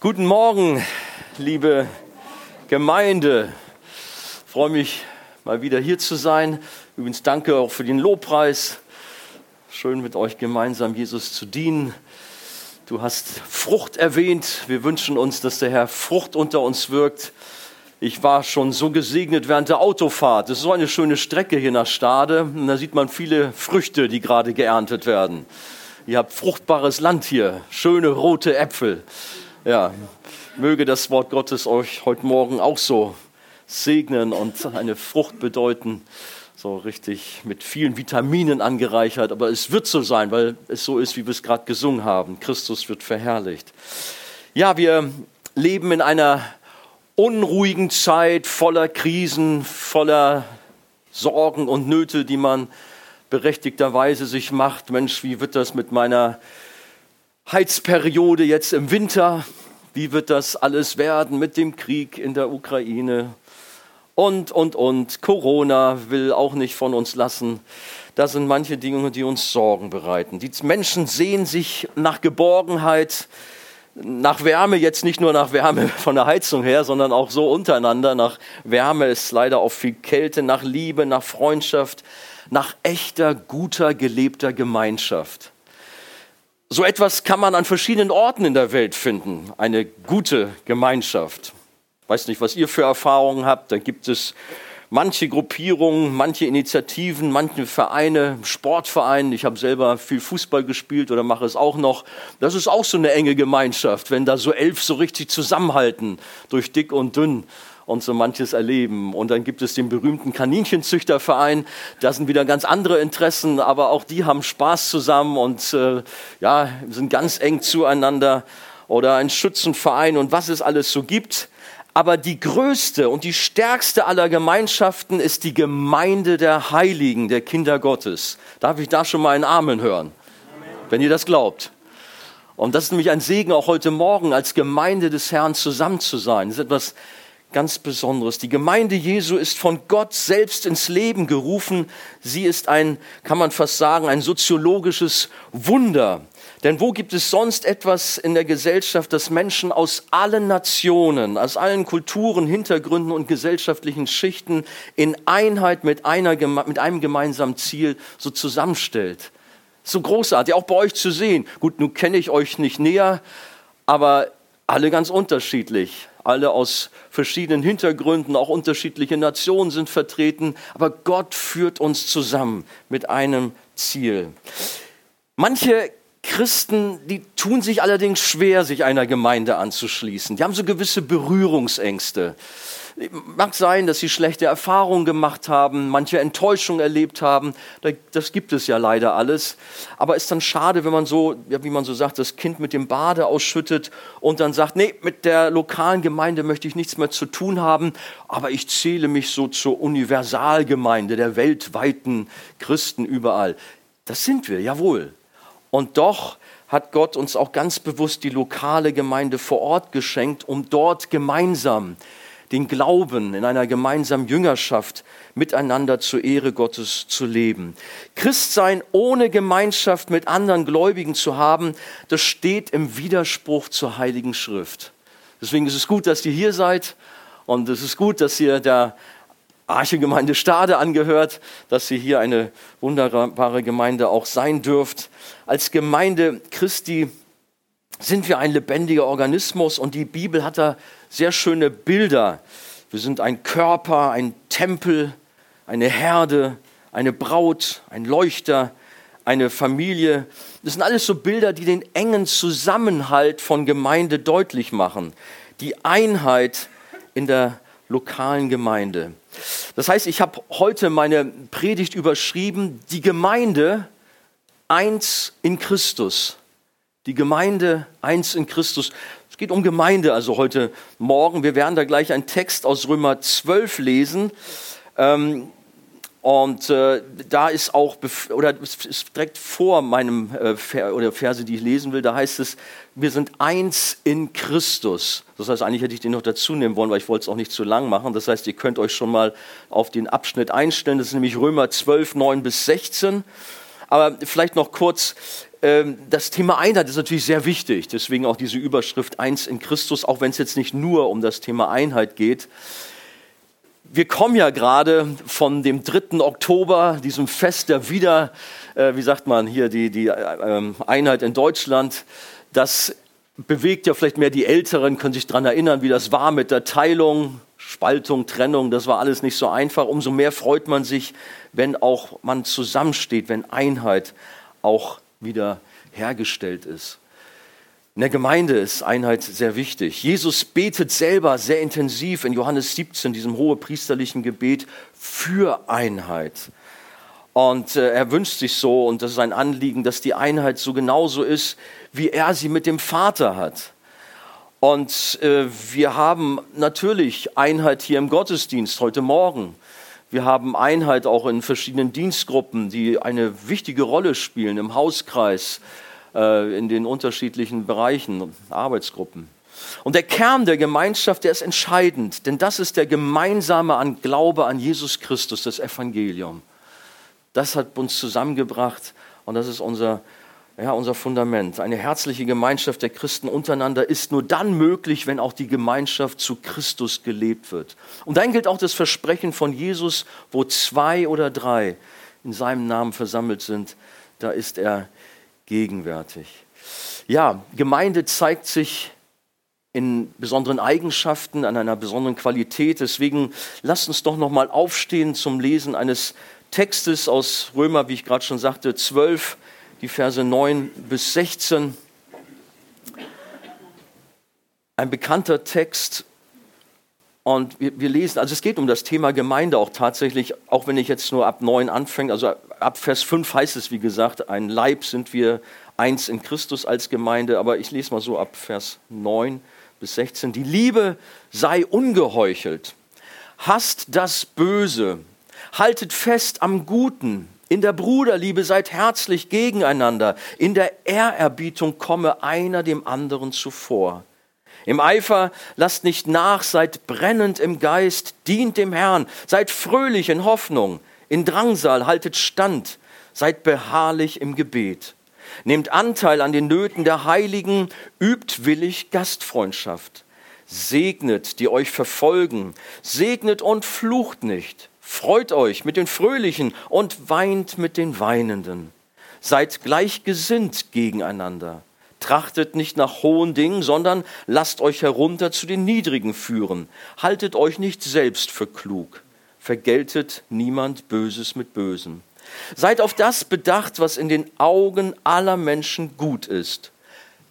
Guten Morgen, liebe Gemeinde. Ich freue mich, mal wieder hier zu sein. Übrigens danke auch für den Lobpreis. Schön mit euch gemeinsam Jesus zu dienen. Du hast Frucht erwähnt. Wir wünschen uns, dass der Herr Frucht unter uns wirkt. Ich war schon so gesegnet während der Autofahrt. Das ist so eine schöne Strecke hier nach Stade. Und da sieht man viele Früchte, die gerade geerntet werden. Ihr habt fruchtbares Land hier, schöne rote Äpfel. Ja, möge das Wort Gottes euch heute Morgen auch so segnen und eine Frucht bedeuten, so richtig mit vielen Vitaminen angereichert. Aber es wird so sein, weil es so ist, wie wir es gerade gesungen haben. Christus wird verherrlicht. Ja, wir leben in einer unruhigen Zeit voller Krisen, voller Sorgen und Nöte, die man berechtigterweise sich macht. Mensch, wie wird das mit meiner Heizperiode jetzt im Winter? Wie wird das alles werden mit dem Krieg in der Ukraine? Und, und, und. Corona will auch nicht von uns lassen. Das sind manche Dinge, die uns Sorgen bereiten. Die Menschen sehen sich nach Geborgenheit, nach Wärme, jetzt nicht nur nach Wärme von der Heizung her, sondern auch so untereinander. Nach Wärme ist leider auch viel Kälte, nach Liebe, nach Freundschaft, nach echter, guter, gelebter Gemeinschaft. So etwas kann man an verschiedenen Orten in der Welt finden, eine gute Gemeinschaft. Ich weiß nicht, was ihr für Erfahrungen habt. Da gibt es manche Gruppierungen, manche Initiativen, manche Vereine, Sportvereine. Ich habe selber viel Fußball gespielt oder mache es auch noch. Das ist auch so eine enge Gemeinschaft, wenn da so elf so richtig zusammenhalten durch dick und dünn und so manches erleben. Und dann gibt es den berühmten Kaninchenzüchterverein. Da sind wieder ganz andere Interessen, aber auch die haben Spaß zusammen und äh, ja, sind ganz eng zueinander. Oder ein Schützenverein und was es alles so gibt. Aber die größte und die stärkste aller Gemeinschaften ist die Gemeinde der Heiligen, der Kinder Gottes. Darf ich da schon mal einen Amen hören? Amen. Wenn ihr das glaubt. Und das ist nämlich ein Segen auch heute Morgen, als Gemeinde des Herrn zusammen zu sein. Das ist etwas ganz Besonderes. Die Gemeinde Jesu ist von Gott selbst ins Leben gerufen. Sie ist ein, kann man fast sagen, ein soziologisches Wunder. Denn wo gibt es sonst etwas in der Gesellschaft, das Menschen aus allen Nationen, aus allen Kulturen, Hintergründen und gesellschaftlichen Schichten in Einheit mit, einer, mit einem gemeinsamen Ziel so zusammenstellt? So großartig, auch bei euch zu sehen. Gut, nun kenne ich euch nicht näher, aber alle ganz unterschiedlich alle aus verschiedenen Hintergründen, auch unterschiedliche Nationen sind vertreten, aber Gott führt uns zusammen mit einem Ziel. Manche Christen, die tun sich allerdings schwer, sich einer Gemeinde anzuschließen. Die haben so gewisse Berührungsängste. Mag sein, dass sie schlechte Erfahrungen gemacht haben, manche Enttäuschung erlebt haben. Das gibt es ja leider alles. Aber ist dann schade, wenn man so, wie man so sagt, das Kind mit dem Bade ausschüttet und dann sagt, nee, mit der lokalen Gemeinde möchte ich nichts mehr zu tun haben, aber ich zähle mich so zur Universalgemeinde der weltweiten Christen überall. Das sind wir, jawohl. Und doch hat Gott uns auch ganz bewusst die lokale Gemeinde vor Ort geschenkt, um dort gemeinsam den Glauben in einer gemeinsamen Jüngerschaft miteinander zur Ehre Gottes zu leben. Christsein ohne Gemeinschaft mit anderen Gläubigen zu haben, das steht im Widerspruch zur Heiligen Schrift. Deswegen ist es gut, dass ihr hier seid und es ist gut, dass ihr der Archegemeinde Stade angehört, dass ihr hier eine wunderbare Gemeinde auch sein dürft. Als Gemeinde Christi sind wir ein lebendiger Organismus und die Bibel hat da sehr schöne Bilder. Wir sind ein Körper, ein Tempel, eine Herde, eine Braut, ein Leuchter, eine Familie. Das sind alles so Bilder, die den engen Zusammenhalt von Gemeinde deutlich machen. Die Einheit in der lokalen Gemeinde. Das heißt, ich habe heute meine Predigt überschrieben, die Gemeinde eins in Christus. Die Gemeinde eins in Christus. Es geht um Gemeinde, also heute Morgen. Wir werden da gleich einen Text aus Römer 12 lesen. Ähm, und äh, da ist auch, oder ist direkt vor meinem äh, Ver oder Verse, die ich lesen will, da heißt es, wir sind eins in Christus. Das heißt, eigentlich hätte ich den noch dazu nehmen wollen, weil ich wollte es auch nicht zu lang machen. Das heißt, ihr könnt euch schon mal auf den Abschnitt einstellen. Das ist nämlich Römer 12, 9 bis 16. Aber vielleicht noch kurz, das Thema Einheit ist natürlich sehr wichtig, deswegen auch diese Überschrift Eins in Christus, auch wenn es jetzt nicht nur um das Thema Einheit geht. Wir kommen ja gerade von dem 3. Oktober, diesem Fest der Wieder, äh, wie sagt man hier, die, die äh, Einheit in Deutschland. Das bewegt ja vielleicht mehr die Älteren, können sich daran erinnern, wie das war mit der Teilung, Spaltung, Trennung. Das war alles nicht so einfach. Umso mehr freut man sich, wenn auch man zusammensteht, wenn Einheit auch wieder hergestellt ist. In der Gemeinde ist Einheit sehr wichtig. Jesus betet selber sehr intensiv in Johannes 17, diesem hohepriesterlichen Gebet, für Einheit. Und äh, er wünscht sich so, und das ist ein Anliegen, dass die Einheit so genauso ist, wie er sie mit dem Vater hat. Und äh, wir haben natürlich Einheit hier im Gottesdienst heute Morgen. Wir haben Einheit auch in verschiedenen Dienstgruppen, die eine wichtige Rolle spielen im Hauskreis, äh, in den unterschiedlichen Bereichen, Arbeitsgruppen. Und der Kern der Gemeinschaft, der ist entscheidend, denn das ist der gemeinsame an Glaube an Jesus Christus, das Evangelium. Das hat uns zusammengebracht und das ist unser, ja, unser Fundament. Eine herzliche Gemeinschaft der Christen untereinander ist nur dann möglich, wenn auch die Gemeinschaft zu Christus gelebt wird. Und dann gilt auch das Versprechen von Jesus, wo zwei oder drei in seinem Namen versammelt sind, da ist er gegenwärtig. Ja, Gemeinde zeigt sich in besonderen Eigenschaften, an einer besonderen Qualität. Deswegen lasst uns doch noch mal aufstehen zum Lesen eines Textes aus Römer, wie ich gerade schon sagte, 12, die Verse 9 bis 16. Ein bekannter Text. Und wir, wir, lesen, also es geht um das Thema Gemeinde auch tatsächlich, auch wenn ich jetzt nur ab 9 anfange, also ab Vers 5 heißt es, wie gesagt, ein Leib sind wir eins in Christus als Gemeinde, aber ich lese mal so ab Vers 9 bis 16. Die Liebe sei ungeheuchelt, hasst das Böse, haltet fest am Guten, in der Bruderliebe seid herzlich gegeneinander, in der Ehrerbietung komme einer dem anderen zuvor. Im Eifer lasst nicht nach, seid brennend im Geist, dient dem Herrn, seid fröhlich in Hoffnung, in Drangsal haltet stand, seid beharrlich im Gebet. Nehmt Anteil an den Nöten der Heiligen, übt willig Gastfreundschaft. Segnet, die euch verfolgen, segnet und flucht nicht. Freut euch mit den Fröhlichen und weint mit den Weinenden. Seid gleichgesinnt gegeneinander. Trachtet nicht nach hohen Dingen, sondern lasst euch herunter zu den Niedrigen führen. Haltet euch nicht selbst für klug. Vergeltet niemand Böses mit Bösem. Seid auf das bedacht, was in den Augen aller Menschen gut ist.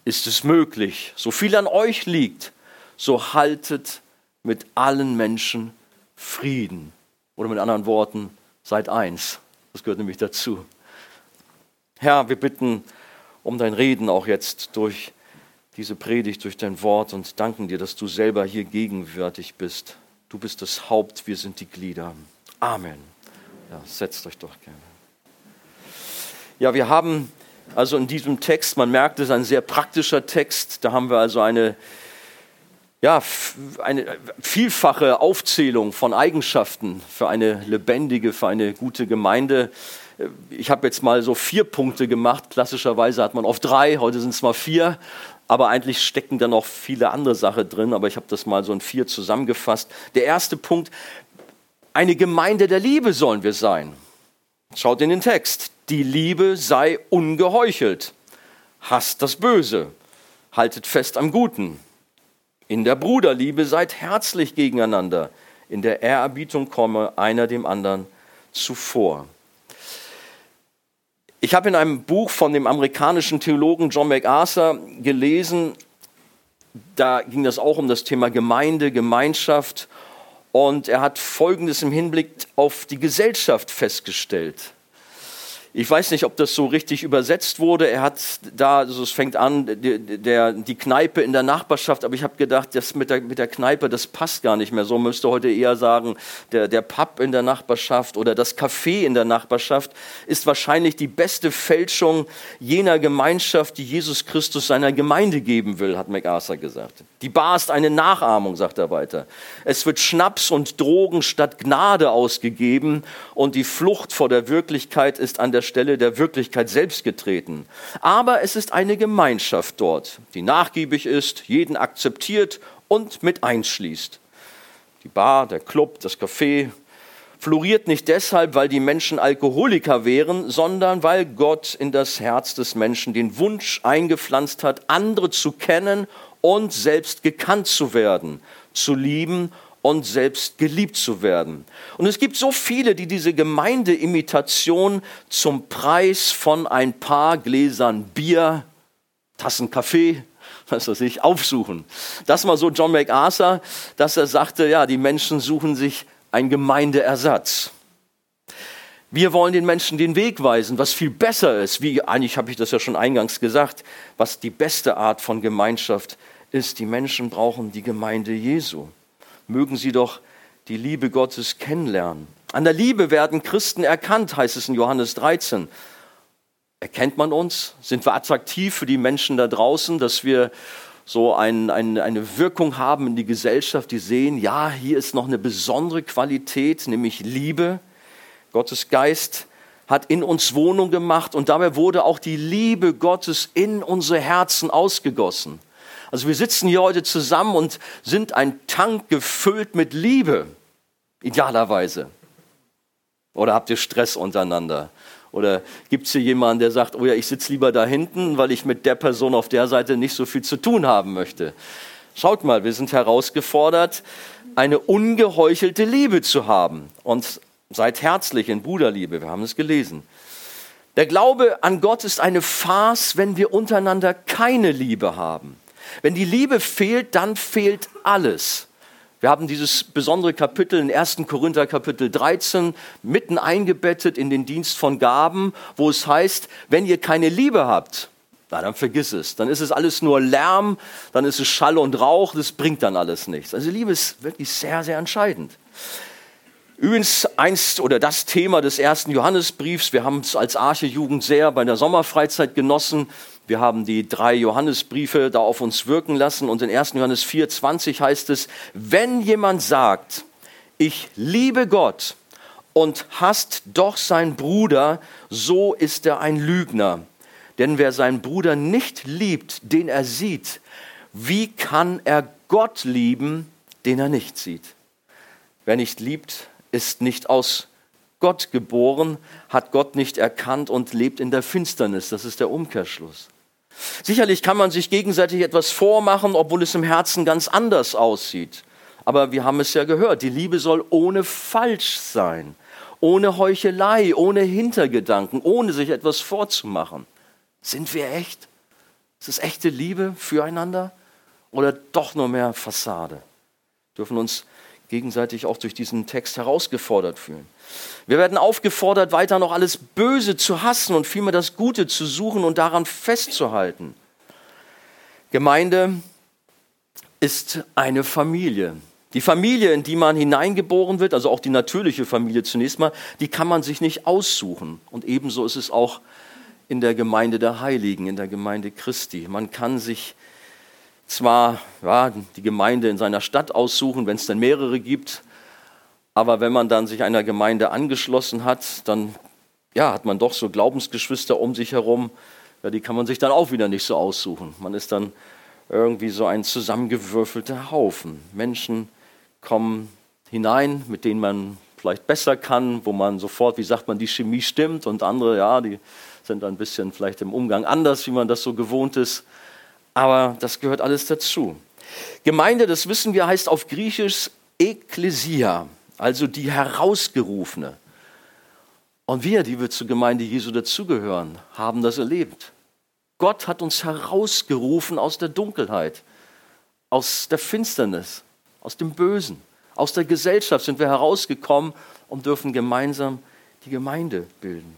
Ist es möglich, so viel an euch liegt, so haltet mit allen Menschen Frieden. Oder mit anderen Worten, seid eins. Das gehört nämlich dazu. Herr, wir bitten um dein Reden auch jetzt durch diese Predigt, durch dein Wort und danken dir, dass du selber hier gegenwärtig bist. Du bist das Haupt, wir sind die Glieder. Amen. Ja, setzt euch doch gerne. Ja, wir haben also in diesem Text, man merkt, es ist ein sehr praktischer Text. Da haben wir also eine ja, eine vielfache Aufzählung von Eigenschaften für eine lebendige, für eine gute Gemeinde. Ich habe jetzt mal so vier Punkte gemacht. Klassischerweise hat man oft drei, heute sind es mal vier. Aber eigentlich stecken da noch viele andere Sachen drin. Aber ich habe das mal so in vier zusammengefasst. Der erste Punkt, eine Gemeinde der Liebe sollen wir sein. Schaut in den Text. Die Liebe sei ungeheuchelt. Hasst das Böse. Haltet fest am Guten. In der Bruderliebe seid herzlich gegeneinander. In der Ehrerbietung komme einer dem anderen zuvor. Ich habe in einem Buch von dem amerikanischen Theologen John MacArthur gelesen, da ging das auch um das Thema Gemeinde, Gemeinschaft. Und er hat Folgendes im Hinblick auf die Gesellschaft festgestellt. Ich weiß nicht, ob das so richtig übersetzt wurde. Er hat da, also es fängt an, der, der, die Kneipe in der Nachbarschaft, aber ich habe gedacht, das mit der, mit der Kneipe, das passt gar nicht mehr. So müsste heute eher sagen, der, der Pub in der Nachbarschaft oder das Café in der Nachbarschaft ist wahrscheinlich die beste Fälschung jener Gemeinschaft, die Jesus Christus seiner Gemeinde geben will, hat MacArthur gesagt. Die Bar ist eine Nachahmung, sagt er weiter. Es wird Schnaps und Drogen statt Gnade ausgegeben und die Flucht vor der Wirklichkeit ist an der Stelle der Wirklichkeit selbst getreten. Aber es ist eine Gemeinschaft dort, die nachgiebig ist, jeden akzeptiert und mit einschließt. Die Bar, der Club, das Café floriert nicht deshalb, weil die Menschen Alkoholiker wären, sondern weil Gott in das Herz des Menschen den Wunsch eingepflanzt hat, andere zu kennen und selbst gekannt zu werden, zu lieben und selbst geliebt zu werden. Und es gibt so viele, die diese Gemeindeimitation zum Preis von ein paar Gläsern Bier, Tassen Kaffee, was weiß ich, aufsuchen. Das war so John MacArthur, dass er sagte, ja, die Menschen suchen sich einen Gemeindeersatz. Wir wollen den Menschen den Weg weisen, was viel besser ist, wie eigentlich habe ich das ja schon eingangs gesagt, was die beste Art von Gemeinschaft ist. Die Menschen brauchen die Gemeinde Jesu. Mögen sie doch die Liebe Gottes kennenlernen. An der Liebe werden Christen erkannt, heißt es in Johannes 13. Erkennt man uns? Sind wir attraktiv für die Menschen da draußen, dass wir so ein, ein, eine Wirkung haben in die Gesellschaft, die sehen, ja, hier ist noch eine besondere Qualität, nämlich Liebe. Gottes Geist hat in uns Wohnung gemacht und dabei wurde auch die Liebe Gottes in unsere Herzen ausgegossen. Also wir sitzen hier heute zusammen und sind ein Tank gefüllt mit Liebe, idealerweise. Oder habt ihr Stress untereinander? Oder gibt es hier jemanden, der sagt, oh ja, ich sitze lieber da hinten, weil ich mit der Person auf der Seite nicht so viel zu tun haben möchte? Schaut mal, wir sind herausgefordert, eine ungeheuchelte Liebe zu haben. Und seid herzlich in Bruderliebe, wir haben es gelesen. Der Glaube an Gott ist eine Farce, wenn wir untereinander keine Liebe haben. Wenn die Liebe fehlt, dann fehlt alles. Wir haben dieses besondere Kapitel in 1. Korinther Kapitel 13 mitten eingebettet in den Dienst von Gaben, wo es heißt, wenn ihr keine Liebe habt, na, dann vergiss es. Dann ist es alles nur Lärm, dann ist es Schall und Rauch, das bringt dann alles nichts. Also Liebe ist wirklich sehr, sehr entscheidend. Übrigens eins oder das Thema des ersten Johannesbriefs, wir haben es als Arche-Jugend sehr bei der Sommerfreizeit genossen, wir haben die drei Johannesbriefe da auf uns wirken lassen und in 1. Johannes 4,20 heißt es, wenn jemand sagt, ich liebe Gott und hasst doch seinen Bruder, so ist er ein Lügner. Denn wer seinen Bruder nicht liebt, den er sieht, wie kann er Gott lieben, den er nicht sieht? Wer nicht liebt, ist nicht aus Gott geboren, hat Gott nicht erkannt und lebt in der Finsternis. Das ist der Umkehrschluss. Sicherlich kann man sich gegenseitig etwas vormachen, obwohl es im Herzen ganz anders aussieht. Aber wir haben es ja gehört, die Liebe soll ohne falsch sein, ohne Heuchelei, ohne Hintergedanken, ohne sich etwas vorzumachen. Sind wir echt? Ist es echte Liebe füreinander oder doch nur mehr Fassade? Wir dürfen uns gegenseitig auch durch diesen Text herausgefordert fühlen. Wir werden aufgefordert, weiter noch alles Böse zu hassen und vielmehr das Gute zu suchen und daran festzuhalten. Gemeinde ist eine Familie. Die Familie, in die man hineingeboren wird, also auch die natürliche Familie zunächst mal, die kann man sich nicht aussuchen. Und ebenso ist es auch in der Gemeinde der Heiligen, in der Gemeinde Christi. Man kann sich zwar ja, die Gemeinde in seiner Stadt aussuchen, wenn es dann mehrere gibt, aber wenn man dann sich einer Gemeinde angeschlossen hat, dann ja, hat man doch so Glaubensgeschwister um sich herum, ja, die kann man sich dann auch wieder nicht so aussuchen. Man ist dann irgendwie so ein zusammengewürfelter Haufen. Menschen kommen hinein, mit denen man vielleicht besser kann, wo man sofort, wie sagt man, die Chemie stimmt und andere, ja, die sind ein bisschen vielleicht im Umgang anders, wie man das so gewohnt ist. Aber das gehört alles dazu. Gemeinde, das wissen wir, heißt auf Griechisch Ekklesia also die Herausgerufene. Und wir, die wir zur Gemeinde Jesu dazugehören, haben das erlebt. Gott hat uns herausgerufen aus der Dunkelheit, aus der Finsternis, aus dem Bösen, aus der Gesellschaft sind wir herausgekommen und dürfen gemeinsam die Gemeinde bilden.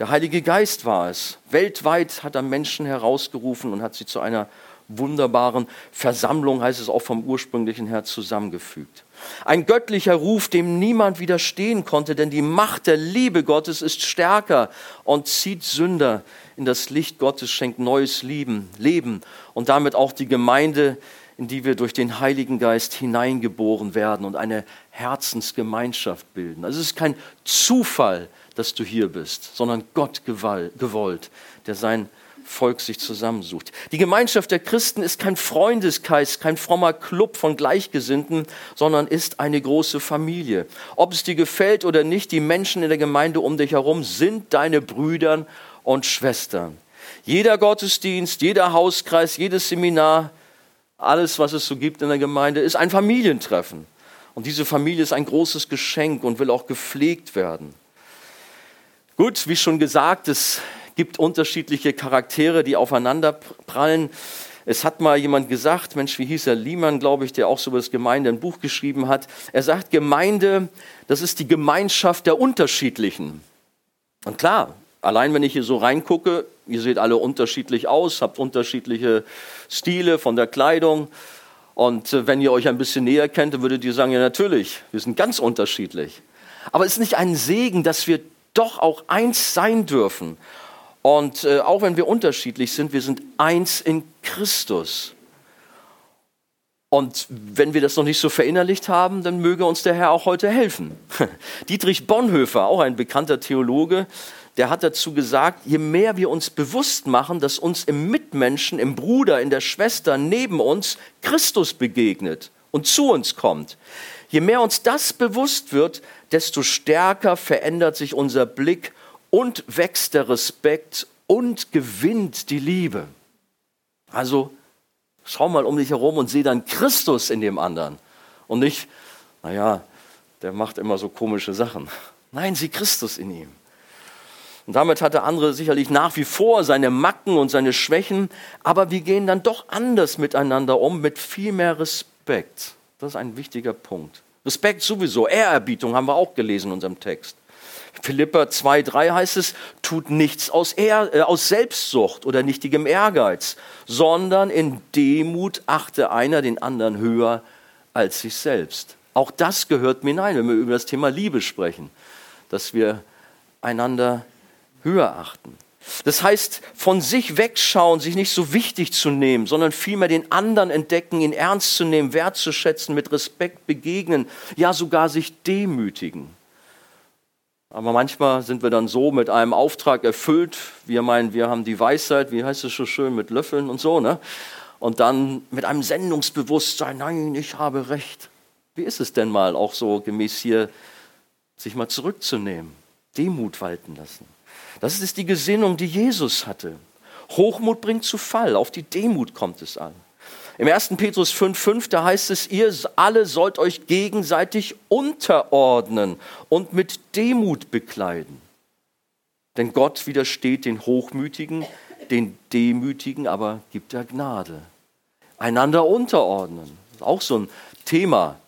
Der Heilige Geist war es. Weltweit hat er Menschen herausgerufen und hat sie zu einer wunderbaren Versammlung, heißt es auch vom ursprünglichen her, zusammengefügt. Ein göttlicher Ruf, dem niemand widerstehen konnte, denn die Macht der Liebe Gottes ist stärker und zieht Sünder in das Licht Gottes, schenkt neues Leben, Leben und damit auch die Gemeinde, in die wir durch den Heiligen Geist hineingeboren werden und eine Herzensgemeinschaft bilden. Also es ist kein Zufall, dass du hier bist, sondern Gott gewollt, der sein Volk sich zusammensucht. Die Gemeinschaft der Christen ist kein Freundeskreis, kein frommer Club von Gleichgesinnten, sondern ist eine große Familie. Ob es dir gefällt oder nicht, die Menschen in der Gemeinde um dich herum sind deine Brüder und Schwestern. Jeder Gottesdienst, jeder Hauskreis, jedes Seminar, alles, was es so gibt in der Gemeinde, ist ein Familientreffen. Und diese Familie ist ein großes Geschenk und will auch gepflegt werden. Gut, wie schon gesagt, es gibt unterschiedliche Charaktere, die aufeinander prallen. Es hat mal jemand gesagt, Mensch, wie hieß er, Liemann, glaube ich, der auch so über das Gemeinde ein Buch geschrieben hat. Er sagt, Gemeinde, das ist die Gemeinschaft der Unterschiedlichen. Und klar, allein wenn ich hier so reingucke, ihr seht alle unterschiedlich aus, habt unterschiedliche Stile von der Kleidung. Und äh, wenn ihr euch ein bisschen näher kennt, dann würdet ihr sagen, ja natürlich, wir sind ganz unterschiedlich. Aber es ist nicht ein Segen, dass wir doch auch eins sein dürfen. Und äh, auch wenn wir unterschiedlich sind, wir sind eins in Christus. Und wenn wir das noch nicht so verinnerlicht haben, dann möge uns der Herr auch heute helfen. Dietrich Bonhoeffer, auch ein bekannter Theologe, der hat dazu gesagt, je mehr wir uns bewusst machen, dass uns im Mitmenschen, im Bruder, in der Schwester neben uns Christus begegnet und zu uns kommt, je mehr uns das bewusst wird, desto stärker verändert sich unser Blick und wächst der Respekt und gewinnt die Liebe. Also schau mal um dich herum und sieh dann Christus in dem anderen und nicht, naja, der macht immer so komische Sachen. Nein, sieh Christus in ihm. Und damit hat der andere sicherlich nach wie vor seine Macken und seine Schwächen, aber wir gehen dann doch anders miteinander um, mit viel mehr Respekt. Das ist ein wichtiger Punkt. Respekt sowieso, Ehrerbietung haben wir auch gelesen in unserem Text. Philippa 2,3 heißt es, tut nichts aus, Ehr, äh, aus Selbstsucht oder nichtigem Ehrgeiz, sondern in Demut achte einer den anderen höher als sich selbst. Auch das gehört mir hinein, wenn wir über das Thema Liebe sprechen, dass wir einander höher achten. Das heißt, von sich wegschauen, sich nicht so wichtig zu nehmen, sondern vielmehr den anderen entdecken, ihn ernst zu nehmen, wertzuschätzen, mit Respekt begegnen, ja sogar sich demütigen. Aber manchmal sind wir dann so mit einem Auftrag erfüllt, wir meinen, wir haben die Weisheit, wie heißt es so schön, mit Löffeln und so, ne? Und dann mit einem Sendungsbewusstsein, nein, ich habe recht. Wie ist es denn mal auch so gemäß hier, sich mal zurückzunehmen, Demut walten lassen? Das ist die Gesinnung, die Jesus hatte. Hochmut bringt zu Fall, auf die Demut kommt es an. Im 1. Petrus 5,5, da heißt es, ihr alle sollt euch gegenseitig unterordnen und mit Demut bekleiden. Denn Gott widersteht den Hochmütigen, den Demütigen, aber gibt er Gnade. Einander unterordnen, auch so ein Thema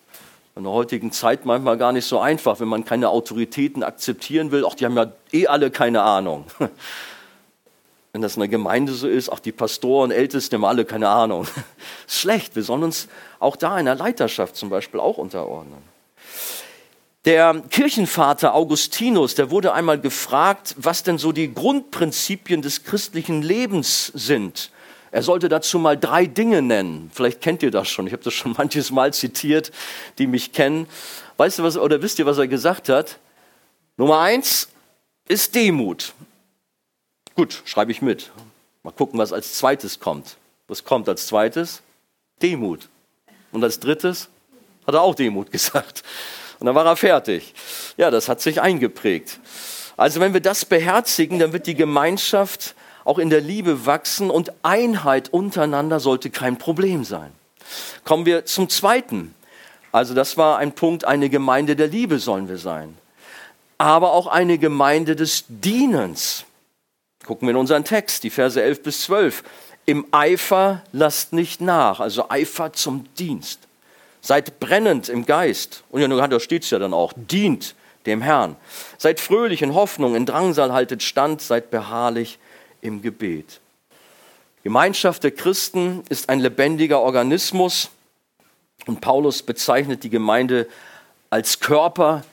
in der heutigen Zeit manchmal gar nicht so einfach, wenn man keine Autoritäten akzeptieren will. Auch die haben ja eh alle keine Ahnung. Wenn das in der Gemeinde so ist, auch die Pastoren, Ältesten haben alle keine Ahnung. Schlecht. Wir sollen uns auch da in der Leiterschaft zum Beispiel auch unterordnen. Der Kirchenvater Augustinus, der wurde einmal gefragt, was denn so die Grundprinzipien des christlichen Lebens sind. Er sollte dazu mal drei Dinge nennen. Vielleicht kennt ihr das schon. Ich habe das schon manches Mal zitiert, die mich kennen. Weißt du was, oder wisst ihr, was er gesagt hat? Nummer eins ist Demut. Gut, schreibe ich mit. Mal gucken, was als zweites kommt. Was kommt als zweites? Demut. Und als drittes hat er auch Demut gesagt. Und dann war er fertig. Ja, das hat sich eingeprägt. Also wenn wir das beherzigen, dann wird die Gemeinschaft auch in der Liebe wachsen und Einheit untereinander sollte kein Problem sein. Kommen wir zum zweiten. Also das war ein Punkt, eine Gemeinde der Liebe sollen wir sein. Aber auch eine Gemeinde des Dienens. Gucken wir in unseren Text, die Verse 11 bis 12. Im Eifer lasst nicht nach, also Eifer zum Dienst. Seid brennend im Geist. Und ja, da steht es ja dann auch, dient dem Herrn. Seid fröhlich in Hoffnung, in Drangsal haltet stand, seid beharrlich im Gebet. Gemeinschaft der Christen ist ein lebendiger Organismus und Paulus bezeichnet die Gemeinde als Körper,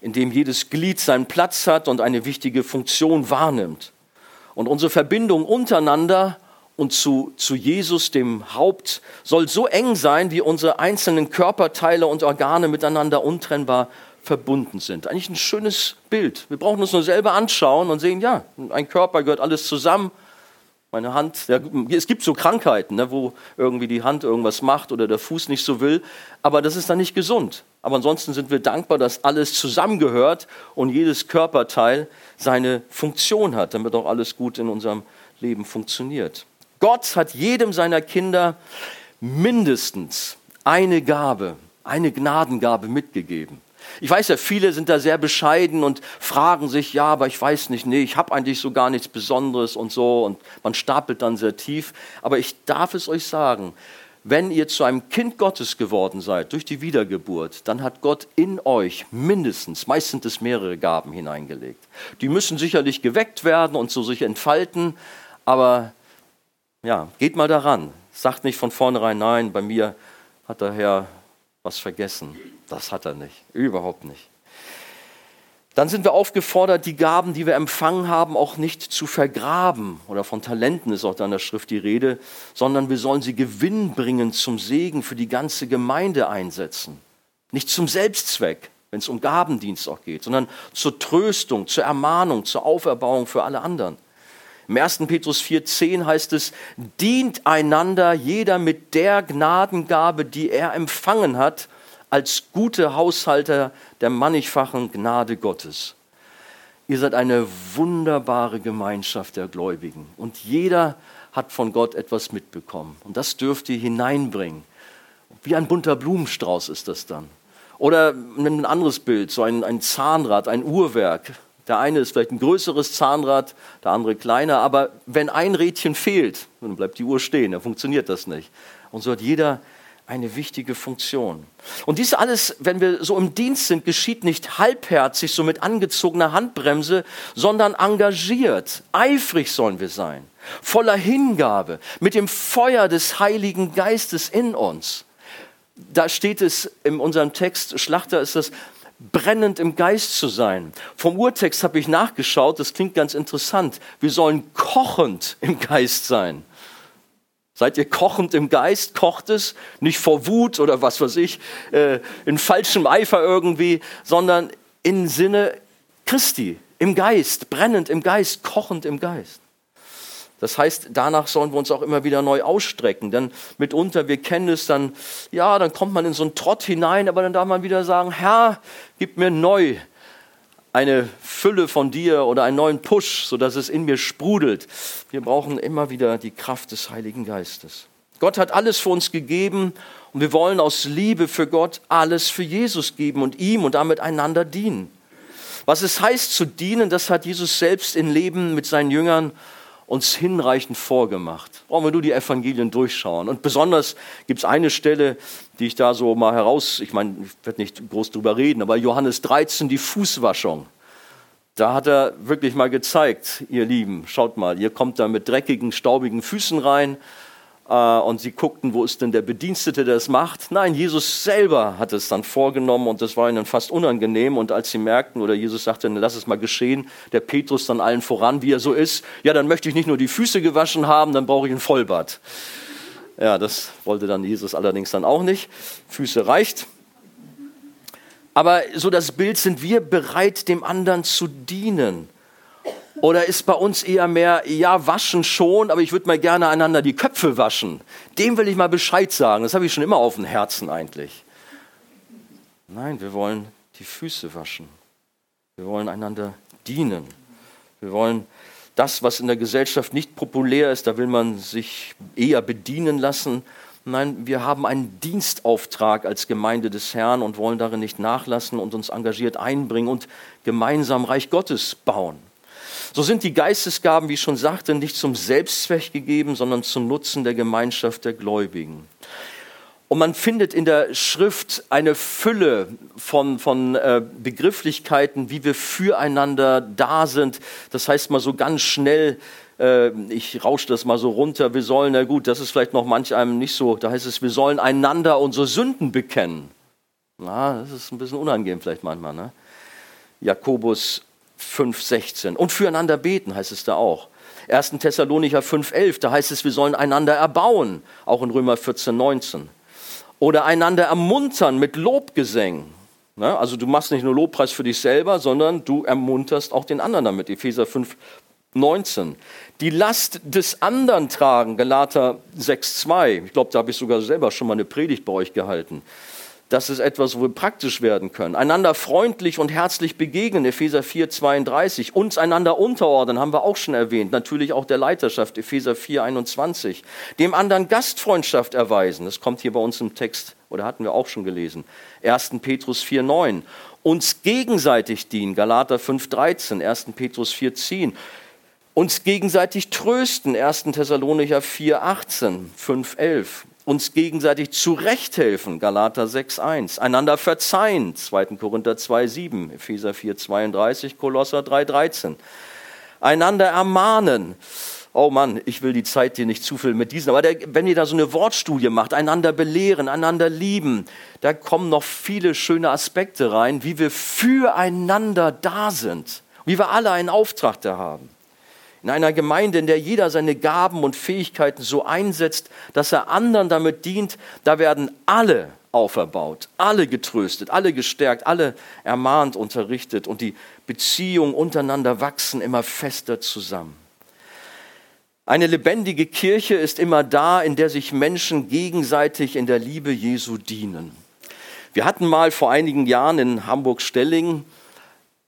in dem jedes Glied seinen Platz hat und eine wichtige Funktion wahrnimmt. Und unsere Verbindung untereinander und zu, zu Jesus, dem Haupt, soll so eng sein, wie unsere einzelnen Körperteile und Organe miteinander untrennbar verbunden sind. Eigentlich ein schönes Bild. Wir brauchen uns nur selber anschauen und sehen, ja, ein Körper gehört alles zusammen. Meine Hand, ja, es gibt so Krankheiten, ne, wo irgendwie die Hand irgendwas macht oder der Fuß nicht so will, aber das ist dann nicht gesund. Aber ansonsten sind wir dankbar, dass alles zusammengehört und jedes Körperteil seine Funktion hat, damit auch alles gut in unserem Leben funktioniert. Gott hat jedem seiner Kinder mindestens eine Gabe, eine Gnadengabe mitgegeben. Ich weiß ja, viele sind da sehr bescheiden und fragen sich, ja, aber ich weiß nicht, nee, ich habe eigentlich so gar nichts Besonderes und so und man stapelt dann sehr tief. Aber ich darf es euch sagen, wenn ihr zu einem Kind Gottes geworden seid durch die Wiedergeburt, dann hat Gott in euch mindestens, meist sind es mehrere Gaben hineingelegt. Die müssen sicherlich geweckt werden und so sich entfalten, aber ja, geht mal daran. Sagt nicht von vornherein, nein, bei mir hat der Herr was vergessen. Das hat er nicht, überhaupt nicht. Dann sind wir aufgefordert, die Gaben, die wir empfangen haben, auch nicht zu vergraben. Oder von Talenten ist auch da in der Schrift die Rede, sondern wir sollen sie gewinnbringend zum Segen für die ganze Gemeinde einsetzen. Nicht zum Selbstzweck, wenn es um Gabendienst auch geht, sondern zur Tröstung, zur Ermahnung, zur Auferbauung für alle anderen. Im 1. Petrus 4,10 heißt es, dient einander jeder mit der Gnadengabe, die er empfangen hat, als gute Haushalter der mannigfachen Gnade Gottes. Ihr seid eine wunderbare Gemeinschaft der Gläubigen und jeder hat von Gott etwas mitbekommen. Und das dürft ihr hineinbringen. Wie ein bunter Blumenstrauß ist das dann. Oder ein anderes Bild, so ein, ein Zahnrad, ein Uhrwerk. Der eine ist vielleicht ein größeres Zahnrad, der andere kleiner, aber wenn ein Rädchen fehlt, dann bleibt die Uhr stehen, dann funktioniert das nicht. Und so hat jeder eine wichtige Funktion. Und dies alles, wenn wir so im Dienst sind, geschieht nicht halbherzig, so mit angezogener Handbremse, sondern engagiert. Eifrig sollen wir sein, voller Hingabe, mit dem Feuer des Heiligen Geistes in uns. Da steht es in unserem Text, Schlachter ist das, brennend im Geist zu sein. Vom Urtext habe ich nachgeschaut, das klingt ganz interessant. Wir sollen kochend im Geist sein. Seid ihr kochend im Geist? Kocht es nicht vor Wut oder was weiß ich, äh, in falschem Eifer irgendwie, sondern im Sinne Christi, im Geist, brennend im Geist, kochend im Geist. Das heißt, danach sollen wir uns auch immer wieder neu ausstrecken, denn mitunter, wir kennen es dann, ja, dann kommt man in so einen Trott hinein, aber dann darf man wieder sagen, Herr, gib mir neu eine Fülle von dir oder einen neuen Push, sodass es in mir sprudelt. Wir brauchen immer wieder die Kraft des Heiligen Geistes. Gott hat alles für uns gegeben und wir wollen aus Liebe für Gott alles für Jesus geben und ihm und damit einander dienen. Was es heißt zu dienen, das hat Jesus selbst im Leben mit seinen Jüngern uns hinreichend vorgemacht. Brauchen wir nur die Evangelien durchschauen. Und besonders gibt es eine Stelle, die ich da so mal heraus, ich meine, ich werde nicht groß drüber reden, aber Johannes 13, die Fußwaschung. Da hat er wirklich mal gezeigt, ihr Lieben, schaut mal, ihr kommt da mit dreckigen, staubigen Füßen rein und sie guckten, wo ist denn der Bedienstete, der es macht? Nein, Jesus selber hat es dann vorgenommen und das war ihnen fast unangenehm. Und als sie merkten, oder Jesus sagte, lass es mal geschehen, der Petrus dann allen voran, wie er so ist, ja, dann möchte ich nicht nur die Füße gewaschen haben, dann brauche ich ein Vollbad. Ja, das wollte dann Jesus allerdings dann auch nicht. Füße reicht. Aber so das Bild, sind wir bereit, dem anderen zu dienen? Oder ist bei uns eher mehr, ja, waschen schon, aber ich würde mal gerne einander die Köpfe waschen. Dem will ich mal Bescheid sagen. Das habe ich schon immer auf dem Herzen eigentlich. Nein, wir wollen die Füße waschen. Wir wollen einander dienen. Wir wollen das, was in der Gesellschaft nicht populär ist, da will man sich eher bedienen lassen. Nein, wir haben einen Dienstauftrag als Gemeinde des Herrn und wollen darin nicht nachlassen und uns engagiert einbringen und gemeinsam Reich Gottes bauen. So sind die Geistesgaben, wie ich schon sagte, nicht zum Selbstzweck gegeben, sondern zum Nutzen der Gemeinschaft der Gläubigen. Und man findet in der Schrift eine Fülle von, von äh, Begrifflichkeiten, wie wir füreinander da sind. Das heißt mal so ganz schnell, äh, ich rausche das mal so runter, wir sollen, na gut, das ist vielleicht noch manch einem nicht so, da heißt es, wir sollen einander unsere Sünden bekennen. Na, das ist ein bisschen unangenehm vielleicht manchmal. Ne? Jakobus 5,16. Und füreinander beten heißt es da auch. 1. Thessalonicher 5,11, da heißt es, wir sollen einander erbauen, auch in Römer 14,19. Oder einander ermuntern mit Lobgesängen. Ne? Also du machst nicht nur Lobpreis für dich selber, sondern du ermunterst auch den anderen damit. Epheser 5, 19. Die Last des anderen tragen, Galater 6, 2. Ich glaube, da habe ich sogar selber schon mal eine Predigt bei euch gehalten. Das ist etwas, wo wir praktisch werden können. Einander freundlich und herzlich begegnen, Epheser 4, 32. Uns einander unterordnen, haben wir auch schon erwähnt. Natürlich auch der Leiterschaft, Epheser 4, 21. Dem anderen Gastfreundschaft erweisen. Das kommt hier bei uns im Text, oder hatten wir auch schon gelesen. 1. Petrus 4, 9. Uns gegenseitig dienen, Galater 5, 13. 1. Petrus 4, 10 uns gegenseitig trösten, 1. Thessalonicher 4, 18, 5, 11 uns gegenseitig zurechthelfen, Galater 6,1, einander verzeihen, 2. Korinther 2,7, Epheser 4,32, Kolosser 3,13, einander ermahnen, oh Mann, ich will die Zeit dir nicht zufüllen mit diesen, aber der, wenn ihr da so eine Wortstudie macht, einander belehren, einander lieben, da kommen noch viele schöne Aspekte rein, wie wir füreinander da sind, wie wir alle einen Auftrag da haben in einer Gemeinde, in der jeder seine Gaben und Fähigkeiten so einsetzt, dass er anderen damit dient, da werden alle auferbaut, alle getröstet, alle gestärkt, alle ermahnt, unterrichtet und die Beziehungen untereinander wachsen immer fester zusammen. Eine lebendige Kirche ist immer da, in der sich Menschen gegenseitig in der Liebe Jesu dienen. Wir hatten mal vor einigen Jahren in Hamburg-Stellingen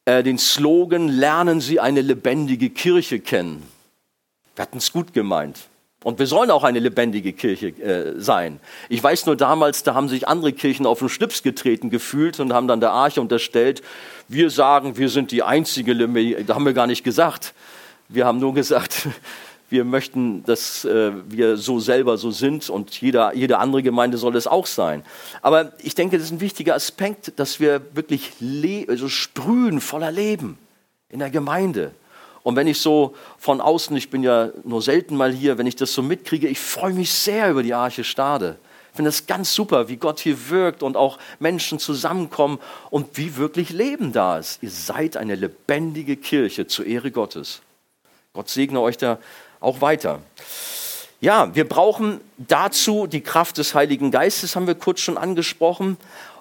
äh, den Slogan, lernen Sie eine lebendige Kirche kennen. Wir hatten es gut gemeint. Und wir sollen auch eine lebendige Kirche äh, sein. Ich weiß nur damals, da haben sich andere Kirchen auf den Schlips getreten gefühlt und haben dann der Arche unterstellt, wir sagen, wir sind die einzige, da haben wir gar nicht gesagt. Wir haben nur gesagt, wir möchten, dass äh, wir so selber so sind und jeder, jede andere Gemeinde soll es auch sein. Aber ich denke, das ist ein wichtiger Aspekt, dass wir wirklich also sprühen voller Leben in der Gemeinde. Und wenn ich so von außen, ich bin ja nur selten mal hier, wenn ich das so mitkriege, ich freue mich sehr über die Arche Stade. Ich finde das ganz super, wie Gott hier wirkt und auch Menschen zusammenkommen und wie wirklich Leben da ist. Ihr seid eine lebendige Kirche zur Ehre Gottes. Gott segne euch da auch weiter. Ja, wir brauchen dazu die Kraft des Heiligen Geistes, haben wir kurz schon angesprochen.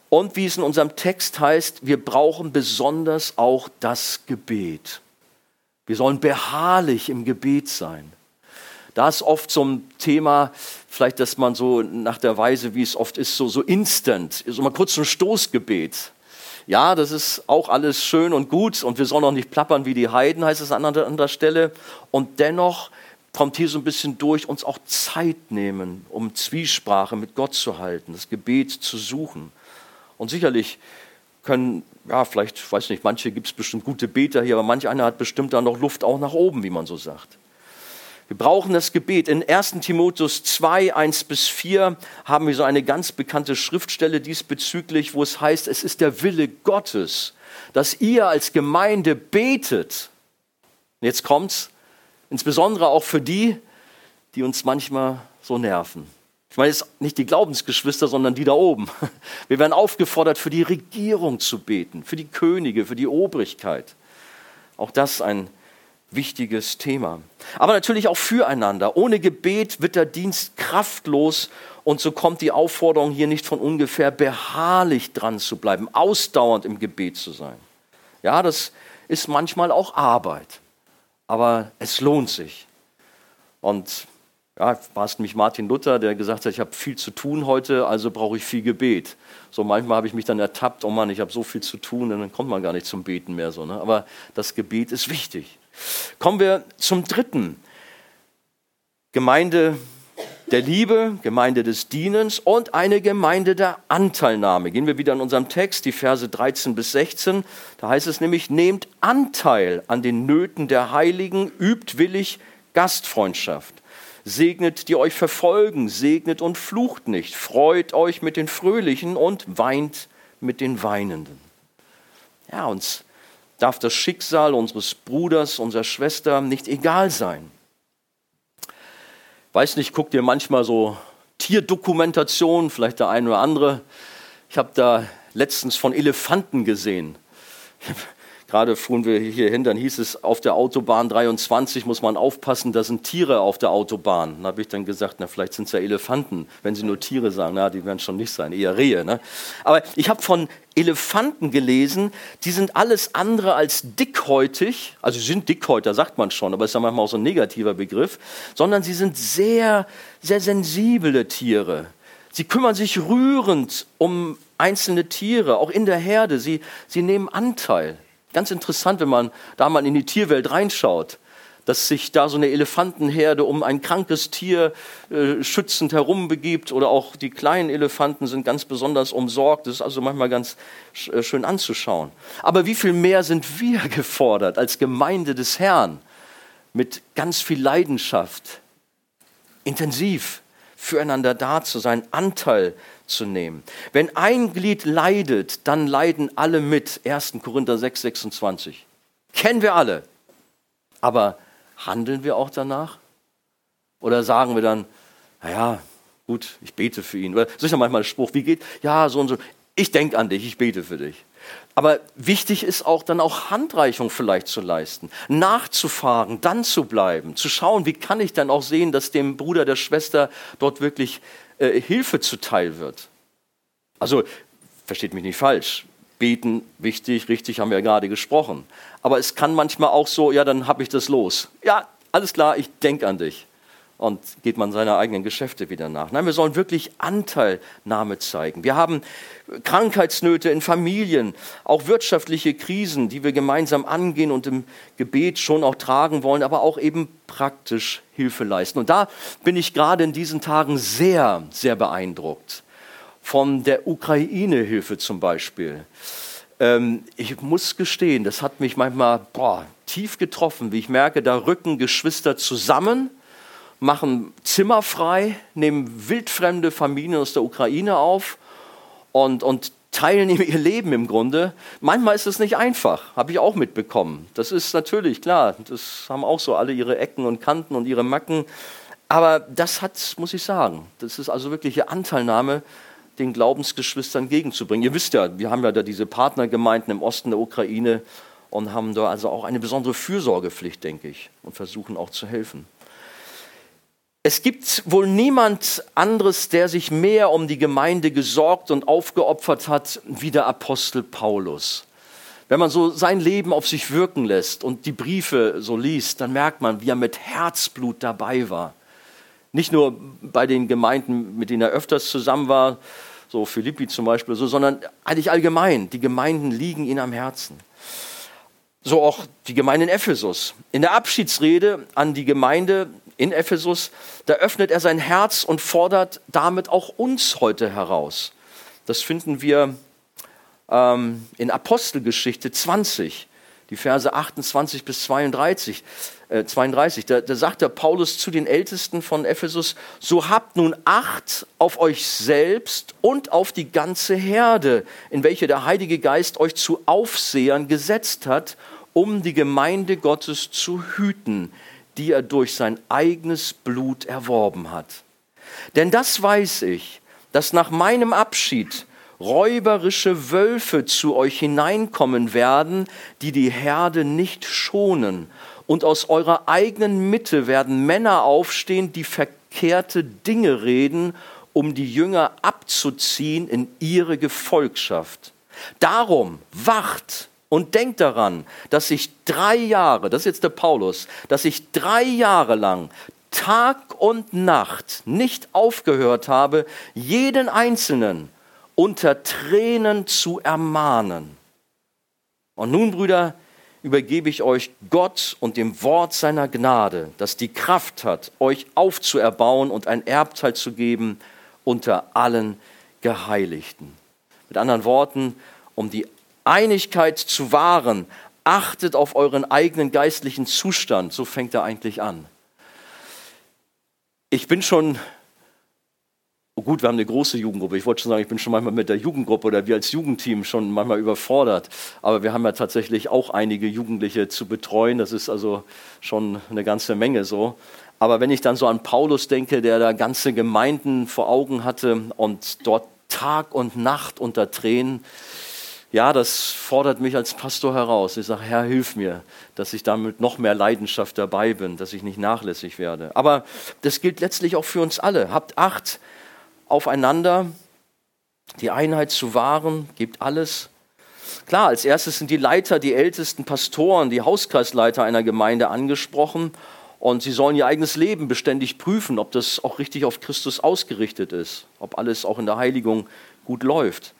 Und wie es in unserem Text heißt, wir brauchen besonders auch das Gebet. Wir sollen beharrlich im Gebet sein. Da ist oft so ein Thema, vielleicht, dass man so nach der Weise, wie es oft ist, so, so instant, so mal kurz ein Stoßgebet. Ja, das ist auch alles schön und gut und wir sollen auch nicht plappern wie die Heiden, heißt es an anderer Stelle. Und dennoch kommt hier so ein bisschen durch, uns auch Zeit nehmen, um Zwiesprache mit Gott zu halten, das Gebet zu suchen. Und sicherlich können, ja, vielleicht, weiß nicht, manche gibt es bestimmt gute Beter hier, aber manch einer hat bestimmt da noch Luft auch nach oben, wie man so sagt. Wir brauchen das Gebet. In 1 Timotheus 2, 1 bis 4 haben wir so eine ganz bekannte Schriftstelle diesbezüglich, wo es heißt, es ist der Wille Gottes, dass ihr als Gemeinde betet. Und jetzt kommt's, Insbesondere auch für die, die uns manchmal so nerven. Ich meine jetzt nicht die Glaubensgeschwister, sondern die da oben. Wir werden aufgefordert, für die Regierung zu beten, für die Könige, für die Obrigkeit. Auch das ein wichtiges Thema. Aber natürlich auch füreinander. Ohne Gebet wird der Dienst kraftlos und so kommt die Aufforderung hier nicht von ungefähr, beharrlich dran zu bleiben, ausdauernd im Gebet zu sein. Ja, das ist manchmal auch Arbeit aber es lohnt sich. Und ja, war es nämlich Martin Luther, der gesagt hat, ich habe viel zu tun heute, also brauche ich viel Gebet. So manchmal habe ich mich dann ertappt, oh Mann, ich habe so viel zu tun, und dann kommt man gar nicht zum Beten mehr. So, ne? Aber das Gebet ist wichtig. Kommen wir zum dritten. Gemeinde der Liebe, Gemeinde des Dienens und eine Gemeinde der Anteilnahme. Gehen wir wieder in unserem Text, die Verse 13 bis 16. Da heißt es nämlich, nehmt Anteil an den Nöten der Heiligen, übt willig Gastfreundschaft. Segnet, die euch verfolgen, segnet und flucht nicht, freut euch mit den Fröhlichen und weint mit den Weinenden. Ja, uns darf das Schicksal unseres Bruders, unserer Schwester nicht egal sein. Weiß nicht, guckt ihr manchmal so Tierdokumentationen, vielleicht der eine oder andere. Ich habe da letztens von Elefanten gesehen. Gerade fuhren wir hier hin, dann hieß es, auf der Autobahn 23 muss man aufpassen, da sind Tiere auf der Autobahn. Da habe ich dann gesagt, na, vielleicht sind es ja Elefanten. Wenn Sie nur Tiere sagen, na, die werden schon nicht sein, eher Rehe. Ne? Aber ich habe von Elefanten gelesen, die sind alles andere als dickhäutig. Also sie sind dickhäuter, sagt man schon, aber ist ja manchmal auch so ein negativer Begriff. Sondern sie sind sehr, sehr sensible Tiere. Sie kümmern sich rührend um einzelne Tiere, auch in der Herde. Sie, sie nehmen Anteil. Ganz interessant, wenn man da mal in die Tierwelt reinschaut, dass sich da so eine Elefantenherde um ein krankes Tier äh, schützend herumbegibt oder auch die kleinen Elefanten sind ganz besonders umsorgt. Das ist also manchmal ganz äh, schön anzuschauen. Aber wie viel mehr sind wir gefordert als Gemeinde des Herrn mit ganz viel Leidenschaft, intensiv füreinander da zu sein, Anteil zu nehmen. Wenn ein Glied leidet, dann leiden alle mit. 1. Korinther 6, 26. Kennen wir alle. Aber handeln wir auch danach? Oder sagen wir dann, naja, gut, ich bete für ihn. Oder so ist ja manchmal ein Spruch, wie geht? Ja, so und so. Ich denke an dich, ich bete für dich. Aber wichtig ist auch dann auch Handreichung vielleicht zu leisten, nachzufahren, dann zu bleiben, zu schauen, wie kann ich dann auch sehen, dass dem Bruder, der Schwester dort wirklich äh, Hilfe zuteil wird. Also, versteht mich nicht falsch, beten, wichtig, richtig, haben wir ja gerade gesprochen. Aber es kann manchmal auch so, ja, dann habe ich das los. Ja, alles klar, ich denke an dich und geht man seiner eigenen Geschäfte wieder nach. Nein, wir sollen wirklich Anteilnahme zeigen. Wir haben Krankheitsnöte in Familien, auch wirtschaftliche Krisen, die wir gemeinsam angehen und im Gebet schon auch tragen wollen, aber auch eben praktisch Hilfe leisten. Und da bin ich gerade in diesen Tagen sehr, sehr beeindruckt von der Ukraine-Hilfe zum Beispiel. Ähm, ich muss gestehen, das hat mich manchmal boah, tief getroffen, wie ich merke, da rücken Geschwister zusammen machen Zimmer frei, nehmen wildfremde Familien aus der Ukraine auf und, und teilen ihr Leben im Grunde. Manchmal ist es nicht einfach, habe ich auch mitbekommen. Das ist natürlich klar, das haben auch so alle ihre Ecken und Kanten und ihre Macken. Aber das hat, muss ich sagen, das ist also wirkliche Anteilnahme, den Glaubensgeschwistern gegenzubringen. Ihr wisst ja, wir haben ja da diese Partnergemeinden im Osten der Ukraine und haben da also auch eine besondere Fürsorgepflicht, denke ich, und versuchen auch zu helfen. Es gibt wohl niemand anderes, der sich mehr um die Gemeinde gesorgt und aufgeopfert hat, wie der Apostel Paulus. Wenn man so sein Leben auf sich wirken lässt und die Briefe so liest, dann merkt man, wie er mit Herzblut dabei war. Nicht nur bei den Gemeinden, mit denen er öfters zusammen war, so Philippi zum Beispiel, so, sondern eigentlich allgemein. Die Gemeinden liegen ihm am Herzen. So auch die Gemeinde in Ephesus. In der Abschiedsrede an die Gemeinde in Ephesus, da öffnet er sein Herz und fordert damit auch uns heute heraus. Das finden wir ähm, in Apostelgeschichte 20, die Verse 28 bis 32. Äh, 32 da, da sagt der Paulus zu den Ältesten von Ephesus, so habt nun Acht auf euch selbst und auf die ganze Herde, in welche der Heilige Geist euch zu Aufsehern gesetzt hat, um die Gemeinde Gottes zu hüten, die er durch sein eigenes Blut erworben hat. Denn das weiß ich, dass nach meinem Abschied räuberische Wölfe zu euch hineinkommen werden, die die Herde nicht schonen. Und aus eurer eigenen Mitte werden Männer aufstehen, die verkehrte Dinge reden, um die Jünger abzuziehen in ihre Gefolgschaft. Darum wacht, und denkt daran, dass ich drei Jahre, das ist jetzt der Paulus, dass ich drei Jahre lang Tag und Nacht nicht aufgehört habe, jeden Einzelnen unter Tränen zu ermahnen. Und nun, Brüder, übergebe ich euch Gott und dem Wort seiner Gnade, das die Kraft hat, euch aufzuerbauen und ein Erbteil zu geben unter allen Geheiligten. Mit anderen Worten, um die Einigkeit zu wahren. Achtet auf euren eigenen geistlichen Zustand. So fängt er eigentlich an. Ich bin schon, oh gut, wir haben eine große Jugendgruppe. Ich wollte schon sagen, ich bin schon manchmal mit der Jugendgruppe oder wir als Jugendteam schon manchmal überfordert. Aber wir haben ja tatsächlich auch einige Jugendliche zu betreuen. Das ist also schon eine ganze Menge so. Aber wenn ich dann so an Paulus denke, der da ganze Gemeinden vor Augen hatte und dort Tag und Nacht unter Tränen, ja, das fordert mich als Pastor heraus. Ich sage, Herr, hilf mir, dass ich damit noch mehr Leidenschaft dabei bin, dass ich nicht nachlässig werde. Aber das gilt letztlich auch für uns alle. Habt Acht aufeinander, die Einheit zu wahren, gebt alles. Klar, als erstes sind die Leiter, die ältesten Pastoren, die Hauskreisleiter einer Gemeinde angesprochen und sie sollen ihr eigenes Leben beständig prüfen, ob das auch richtig auf Christus ausgerichtet ist, ob alles auch in der Heiligung gut läuft.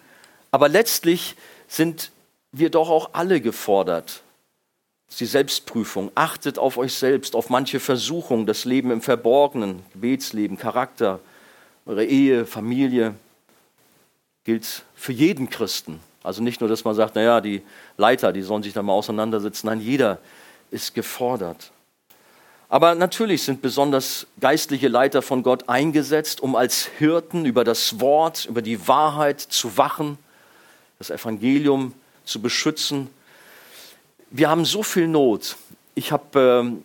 Aber letztlich sind wir doch auch alle gefordert. Die Selbstprüfung. Achtet auf euch selbst, auf manche Versuchungen, das Leben im Verborgenen, Gebetsleben, Charakter, eure Ehe, Familie. Gilt für jeden Christen. Also nicht nur, dass man sagt, naja, die Leiter, die sollen sich da mal auseinandersetzen. Nein, jeder ist gefordert. Aber natürlich sind besonders geistliche Leiter von Gott eingesetzt, um als Hirten über das Wort, über die Wahrheit zu wachen das Evangelium zu beschützen. Wir haben so viel Not. Ich habe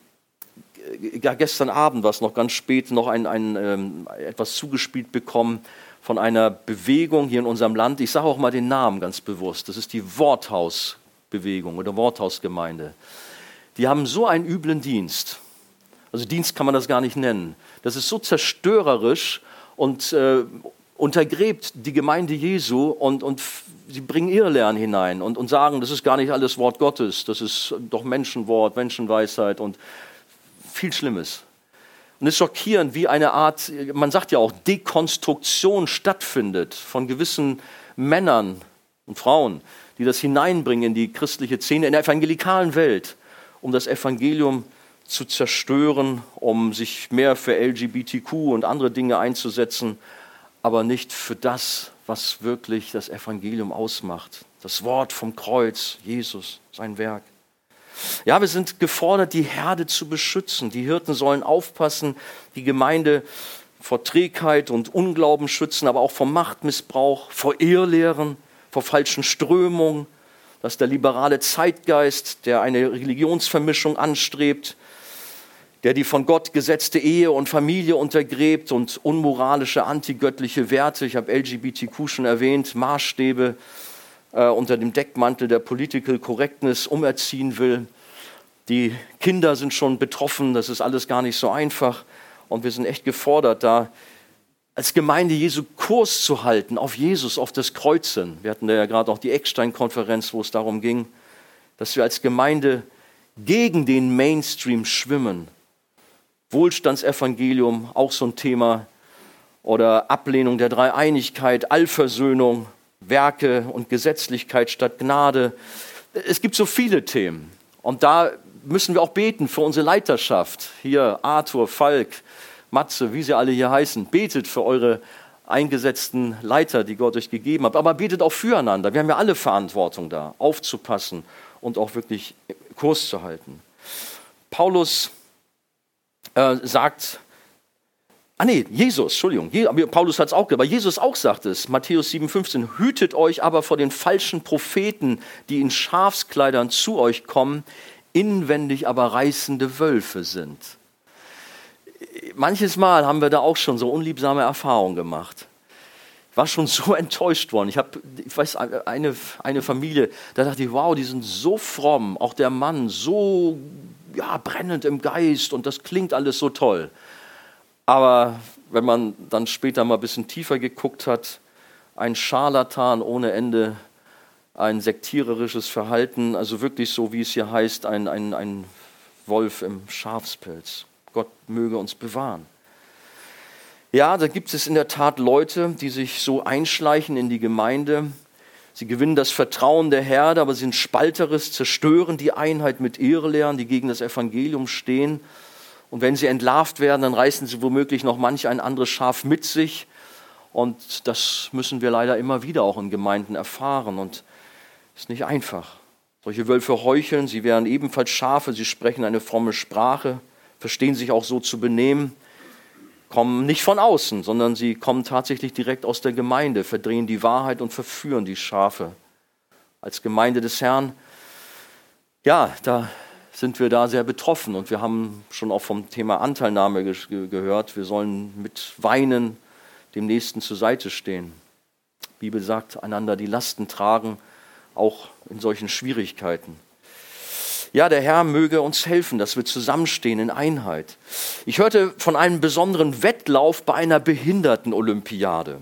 äh, ja, gestern Abend, was noch ganz spät, noch ein, ein, ähm, etwas zugespielt bekommen von einer Bewegung hier in unserem Land. Ich sage auch mal den Namen ganz bewusst. Das ist die Worthausbewegung oder Worthausgemeinde. Die haben so einen üblen Dienst. Also Dienst kann man das gar nicht nennen. Das ist so zerstörerisch und äh, untergräbt die Gemeinde Jesu und, und sie bringen ihr Lernen hinein und, und sagen, das ist gar nicht alles Wort Gottes, das ist doch Menschenwort, Menschenweisheit und viel Schlimmes. Und es ist schockierend, wie eine Art, man sagt ja auch, Dekonstruktion stattfindet von gewissen Männern und Frauen, die das hineinbringen in die christliche Szene, in der evangelikalen Welt, um das Evangelium zu zerstören, um sich mehr für LGBTQ und andere Dinge einzusetzen, aber nicht für das, was wirklich das Evangelium ausmacht. Das Wort vom Kreuz, Jesus, sein Werk. Ja, wir sind gefordert, die Herde zu beschützen. Die Hirten sollen aufpassen, die Gemeinde vor Trägheit und Unglauben schützen, aber auch vor Machtmissbrauch, vor Irrlehren, vor falschen Strömungen, dass der liberale Zeitgeist, der eine Religionsvermischung anstrebt, der die von Gott gesetzte Ehe und Familie untergräbt und unmoralische, antigöttliche Werte, ich habe LGBTQ schon erwähnt, Maßstäbe äh, unter dem Deckmantel der Political Correctness umerziehen will. Die Kinder sind schon betroffen, das ist alles gar nicht so einfach und wir sind echt gefordert, da als Gemeinde Jesu Kurs zu halten auf Jesus, auf das Kreuzen. Wir hatten ja gerade auch die Eckstein-Konferenz, wo es darum ging, dass wir als Gemeinde gegen den Mainstream schwimmen Wohlstandsevangelium, auch so ein Thema, oder Ablehnung der Dreieinigkeit, Allversöhnung, Werke und Gesetzlichkeit statt Gnade. Es gibt so viele Themen. Und da müssen wir auch beten für unsere Leiterschaft. Hier Arthur, Falk, Matze, wie sie alle hier heißen. Betet für eure eingesetzten Leiter, die Gott euch gegeben hat. Aber betet auch füreinander. Wir haben ja alle Verantwortung da, aufzupassen und auch wirklich Kurs zu halten. Paulus äh, sagt, ah nee, Jesus, Entschuldigung, Paulus hat es auch, aber Jesus auch sagt es, Matthäus 7,15, hütet euch aber vor den falschen Propheten, die in Schafskleidern zu euch kommen, inwendig aber reißende Wölfe sind. Manches Mal haben wir da auch schon so unliebsame Erfahrungen gemacht. War schon so enttäuscht worden. Ich habe, ich weiß, eine, eine Familie, da dachte ich, wow, die sind so fromm, auch der Mann so ja, brennend im Geist und das klingt alles so toll. Aber wenn man dann später mal ein bisschen tiefer geguckt hat, ein Scharlatan ohne Ende, ein sektiererisches Verhalten, also wirklich so, wie es hier heißt, ein, ein, ein Wolf im Schafspelz. Gott möge uns bewahren. Ja, da gibt es in der Tat Leute, die sich so einschleichen in die Gemeinde, Sie gewinnen das Vertrauen der Herde, aber sind spalterisch, zerstören die Einheit mit Irrlehren, die gegen das Evangelium stehen. Und wenn sie entlarvt werden, dann reißen sie womöglich noch manch ein anderes Schaf mit sich. Und das müssen wir leider immer wieder auch in Gemeinden erfahren. Und es ist nicht einfach. Solche Wölfe heucheln, sie wären ebenfalls Schafe, sie sprechen eine fromme Sprache, verstehen sich auch so zu benehmen kommen nicht von außen, sondern sie kommen tatsächlich direkt aus der Gemeinde, verdrehen die Wahrheit und verführen die Schafe. Als Gemeinde des Herrn, ja, da sind wir da sehr betroffen und wir haben schon auch vom Thema Anteilnahme ge gehört. Wir sollen mit Weinen dem Nächsten zur Seite stehen. Die Bibel sagt, einander die Lasten tragen auch in solchen Schwierigkeiten. Ja, der Herr möge uns helfen, dass wir zusammenstehen in Einheit. Ich hörte von einem besonderen Wettlauf bei einer Behinderten-Olympiade.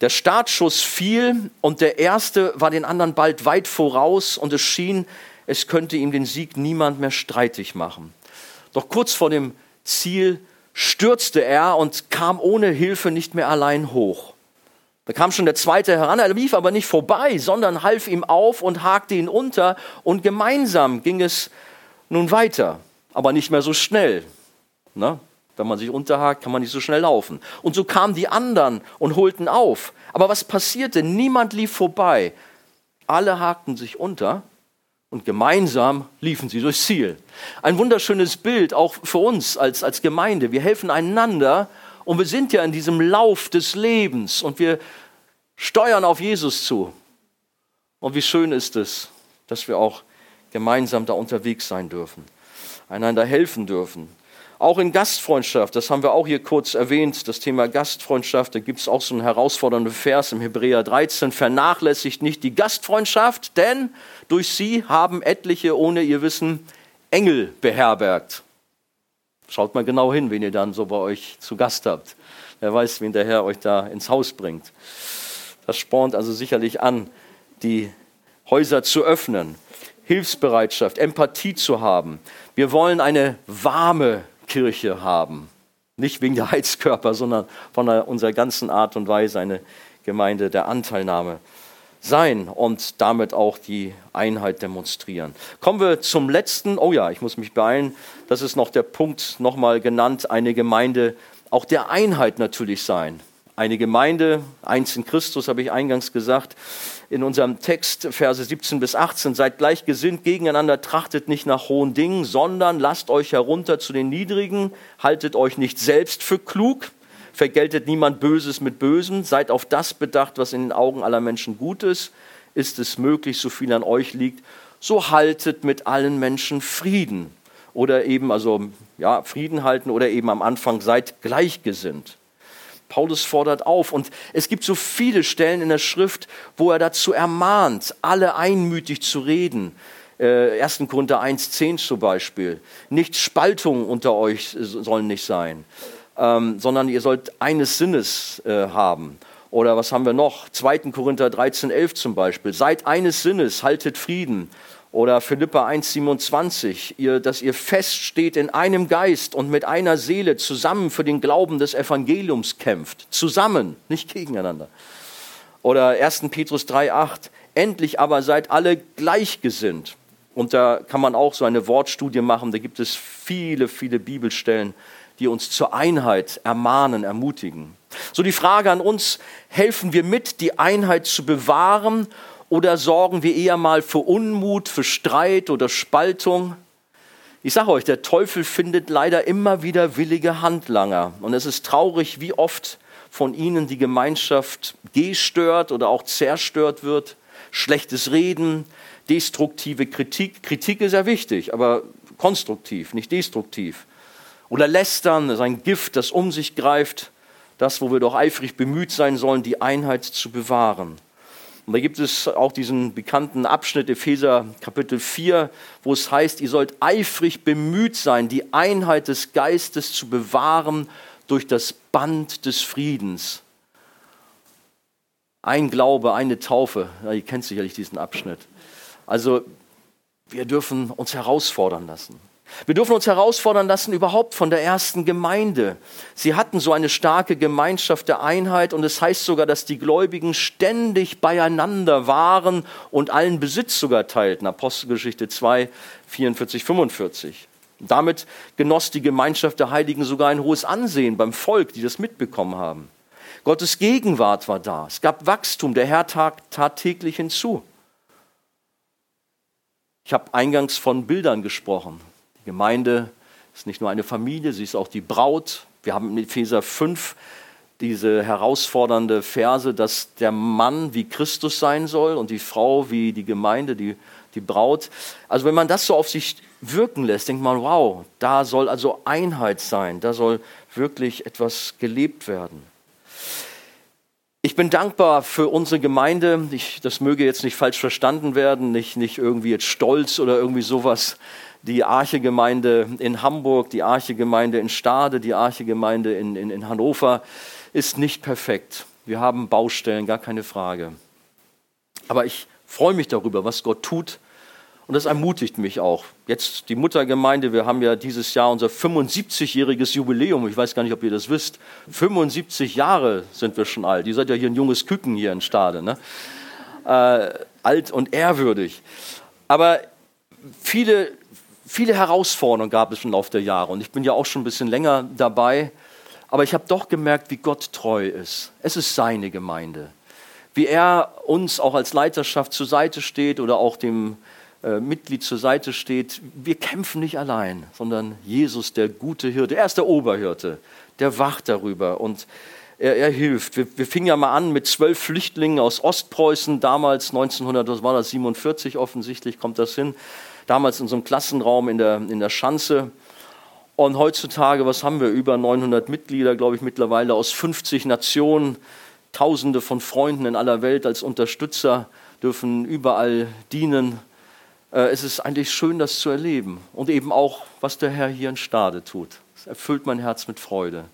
Der Startschuss fiel und der erste war den anderen bald weit voraus und es schien, es könnte ihm den Sieg niemand mehr streitig machen. Doch kurz vor dem Ziel stürzte er und kam ohne Hilfe nicht mehr allein hoch. Da kam schon der zweite heran, er lief aber nicht vorbei, sondern half ihm auf und hakte ihn unter und gemeinsam ging es nun weiter, aber nicht mehr so schnell. Ne? Wenn man sich unterhakt, kann man nicht so schnell laufen. Und so kamen die anderen und holten auf. Aber was passierte? Niemand lief vorbei. Alle hakten sich unter und gemeinsam liefen sie durchs Ziel. Ein wunderschönes Bild auch für uns als, als Gemeinde. Wir helfen einander und wir sind ja in diesem Lauf des Lebens und wir steuern auf Jesus zu. Und wie schön ist es, dass wir auch gemeinsam da unterwegs sein dürfen, einander helfen dürfen. Auch in Gastfreundschaft, das haben wir auch hier kurz erwähnt, das Thema Gastfreundschaft, da gibt es auch so einen herausfordernden Vers im Hebräer 13, vernachlässigt nicht die Gastfreundschaft, denn durch sie haben etliche ohne ihr Wissen Engel beherbergt. Schaut mal genau hin, wen ihr dann so bei euch zu Gast habt. Wer weiß, wen der Herr euch da ins Haus bringt. Das spornt also sicherlich an, die Häuser zu öffnen, Hilfsbereitschaft, Empathie zu haben. Wir wollen eine warme Kirche haben. Nicht wegen der Heizkörper, sondern von unserer ganzen Art und Weise eine Gemeinde der Anteilnahme sein und damit auch die Einheit demonstrieren. Kommen wir zum letzten. Oh ja, ich muss mich beeilen. Das ist noch der Punkt, nochmal genannt, eine Gemeinde auch der Einheit natürlich sein. Eine Gemeinde, eins in Christus, habe ich eingangs gesagt, in unserem Text, Verse 17 bis 18, seid gleichgesinnt gegeneinander, trachtet nicht nach hohen Dingen, sondern lasst euch herunter zu den Niedrigen, haltet euch nicht selbst für klug, vergeltet niemand Böses mit Bösem, seid auf das bedacht, was in den Augen aller Menschen gut ist. Ist es möglich, so viel an euch liegt, so haltet mit allen Menschen Frieden. Oder eben, also, ja, Frieden halten oder eben am Anfang seid gleichgesinnt. Paulus fordert auf und es gibt so viele Stellen in der Schrift, wo er dazu ermahnt, alle einmütig zu reden. Äh, 1. Korinther 1,10 zum Beispiel. Nicht Spaltungen unter euch sollen nicht sein ähm, sondern ihr sollt eines Sinnes äh, haben. Oder was haben wir noch? 2. Korinther 13, 11 zum Beispiel. Seid eines Sinnes, haltet Frieden. Oder Philippa 1, 27, ihr, dass ihr feststeht in einem Geist und mit einer Seele zusammen für den Glauben des Evangeliums kämpft. Zusammen, nicht gegeneinander. Oder 1. Petrus 3, 8, endlich aber seid alle gleichgesinnt. Und da kann man auch so eine Wortstudie machen. Da gibt es viele, viele Bibelstellen, die uns zur Einheit ermahnen, ermutigen. So die Frage an uns, helfen wir mit, die Einheit zu bewahren oder sorgen wir eher mal für Unmut, für Streit oder Spaltung? Ich sage euch, der Teufel findet leider immer wieder willige Handlanger. Und es ist traurig, wie oft von ihnen die Gemeinschaft gestört oder auch zerstört wird. Schlechtes Reden, destruktive Kritik. Kritik ist ja wichtig, aber konstruktiv, nicht destruktiv. Oder Lästern, ist ein Gift, das um sich greift, das, wo wir doch eifrig bemüht sein sollen, die Einheit zu bewahren. Und da gibt es auch diesen bekannten Abschnitt Epheser Kapitel 4, wo es heißt, ihr sollt eifrig bemüht sein, die Einheit des Geistes zu bewahren durch das Band des Friedens. Ein Glaube, eine Taufe. Ja, ihr kennt sicherlich diesen Abschnitt. Also wir dürfen uns herausfordern lassen. Wir dürfen uns herausfordern lassen, überhaupt von der ersten Gemeinde. Sie hatten so eine starke Gemeinschaft der Einheit und es heißt sogar, dass die Gläubigen ständig beieinander waren und allen Besitz sogar teilten. Apostelgeschichte 2, 44, 45. Damit genoss die Gemeinschaft der Heiligen sogar ein hohes Ansehen beim Volk, die das mitbekommen haben. Gottes Gegenwart war da. Es gab Wachstum. Der Herr tat, tat täglich hinzu. Ich habe eingangs von Bildern gesprochen. Gemeinde ist nicht nur eine Familie, sie ist auch die Braut. Wir haben in Epheser 5 diese herausfordernde Verse, dass der Mann wie Christus sein soll und die Frau wie die Gemeinde, die, die Braut. Also wenn man das so auf sich wirken lässt, denkt man, wow, da soll also Einheit sein, da soll wirklich etwas gelebt werden. Ich bin dankbar für unsere Gemeinde. Ich, das möge jetzt nicht falsch verstanden werden, nicht, nicht irgendwie jetzt stolz oder irgendwie sowas. Die Arche-Gemeinde in Hamburg, die Arche-Gemeinde in Stade, die Arche-Gemeinde in, in, in Hannover ist nicht perfekt. Wir haben Baustellen, gar keine Frage. Aber ich freue mich darüber, was Gott tut und das ermutigt mich auch. Jetzt die Muttergemeinde, wir haben ja dieses Jahr unser 75-jähriges Jubiläum. Ich weiß gar nicht, ob ihr das wisst. 75 Jahre sind wir schon alt. Ihr seid ja hier ein junges Küken hier in Stade. Ne? Äh, alt und ehrwürdig. Aber viele, viele Herausforderungen gab es im Laufe der Jahre. Und ich bin ja auch schon ein bisschen länger dabei. Aber ich habe doch gemerkt, wie Gott treu ist. Es ist seine Gemeinde. Wie er uns auch als Leiterschaft zur Seite steht oder auch dem äh, Mitglied zur Seite steht, wir kämpfen nicht allein, sondern Jesus, der gute Hirte, er ist der Oberhirte, der wacht darüber und er, er hilft. Wir, wir, fingen ja mal an mit zwölf Flüchtlingen aus Ostpreußen, damals 1900, was war das, 47 offensichtlich, kommt das hin, damals in so einem Klassenraum in der, in der Schanze. Und heutzutage, was haben wir? Über 900 Mitglieder, glaube ich, mittlerweile aus 50 Nationen. Tausende von Freunden in aller Welt als Unterstützer dürfen überall dienen. Äh, es ist eigentlich schön, das zu erleben. Und eben auch, was der Herr hier in Stade tut. Es erfüllt mein Herz mit Freude.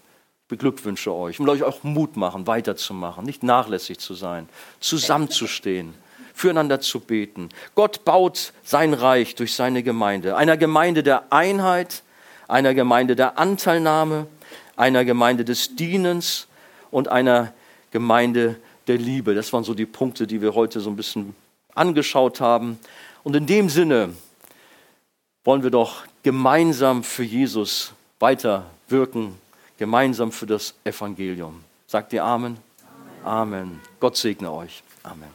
Ich beglückwünsche euch und euch auch Mut machen, weiterzumachen, nicht nachlässig zu sein, zusammenzustehen, füreinander zu beten. Gott baut sein Reich durch seine Gemeinde. Einer Gemeinde der Einheit, einer Gemeinde der Anteilnahme, einer Gemeinde des Dienens und einer Gemeinde der Liebe. Das waren so die Punkte, die wir heute so ein bisschen angeschaut haben. Und in dem Sinne wollen wir doch gemeinsam für Jesus weiter wirken, gemeinsam für das Evangelium. Sagt ihr Amen? Amen. Amen. Gott segne euch. Amen.